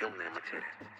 tem um lema diferente.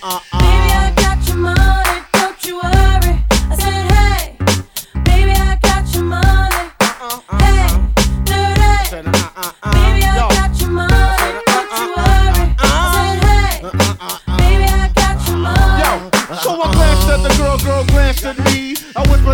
Dirty. Baby, I got your money, don't you worry. I said, hey, baby, I got your money. Hey, dirty. Uh, uh, uh, baby, I got your money, don't you worry. I said, hey, baby, I got your money. Yo, so I glanced at the girl, girl glanced at me.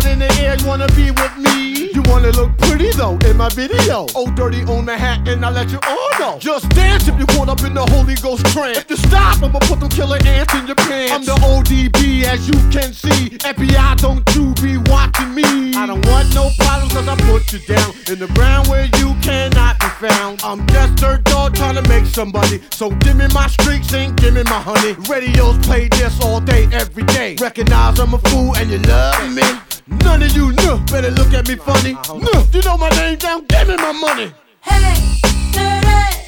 In the air, you wanna be with me? You wanna look pretty though in my video. Oh, dirty on the hat, and I let you all know. Just dance if you caught up in the Holy Ghost trance. If you stop, I'ma put them killer ants in your pants. I'm the ODB, as you can see. FBI, don't you be watching me. I don't want no problems, cause I put you down in the ground where you cannot be found. I'm just dirt dog trying to make somebody. So give me my streaks and give me my honey. Radios play this all day, every day. Recognize I'm a fool and you love me. None of you know, better look at me funny. Uh-huh. No, you know my name down, give me my money. Hey, dirty.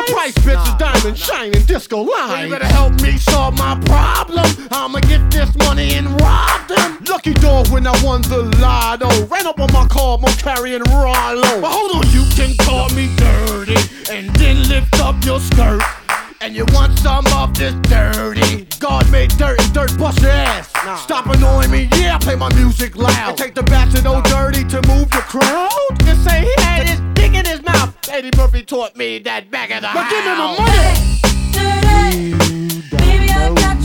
The price, bitch, is diamond shining disco line. you better help me solve my problem. I'ma get this money and rob them. Lucky dog when I won the lotto. Ran up on my car, more carrying Rollo. But hold on, you can call me dirty and then lift up your skirt. And you want some of this dirty? God made dirt and dirt bust your ass. Stop annoying me, yeah, play my music loud. And take the back to no dirty to move the crowd. And say he had his dick in his mouth. Eddie Murphy taught me that back of the But house. give me my money. Dirty. Baby, I got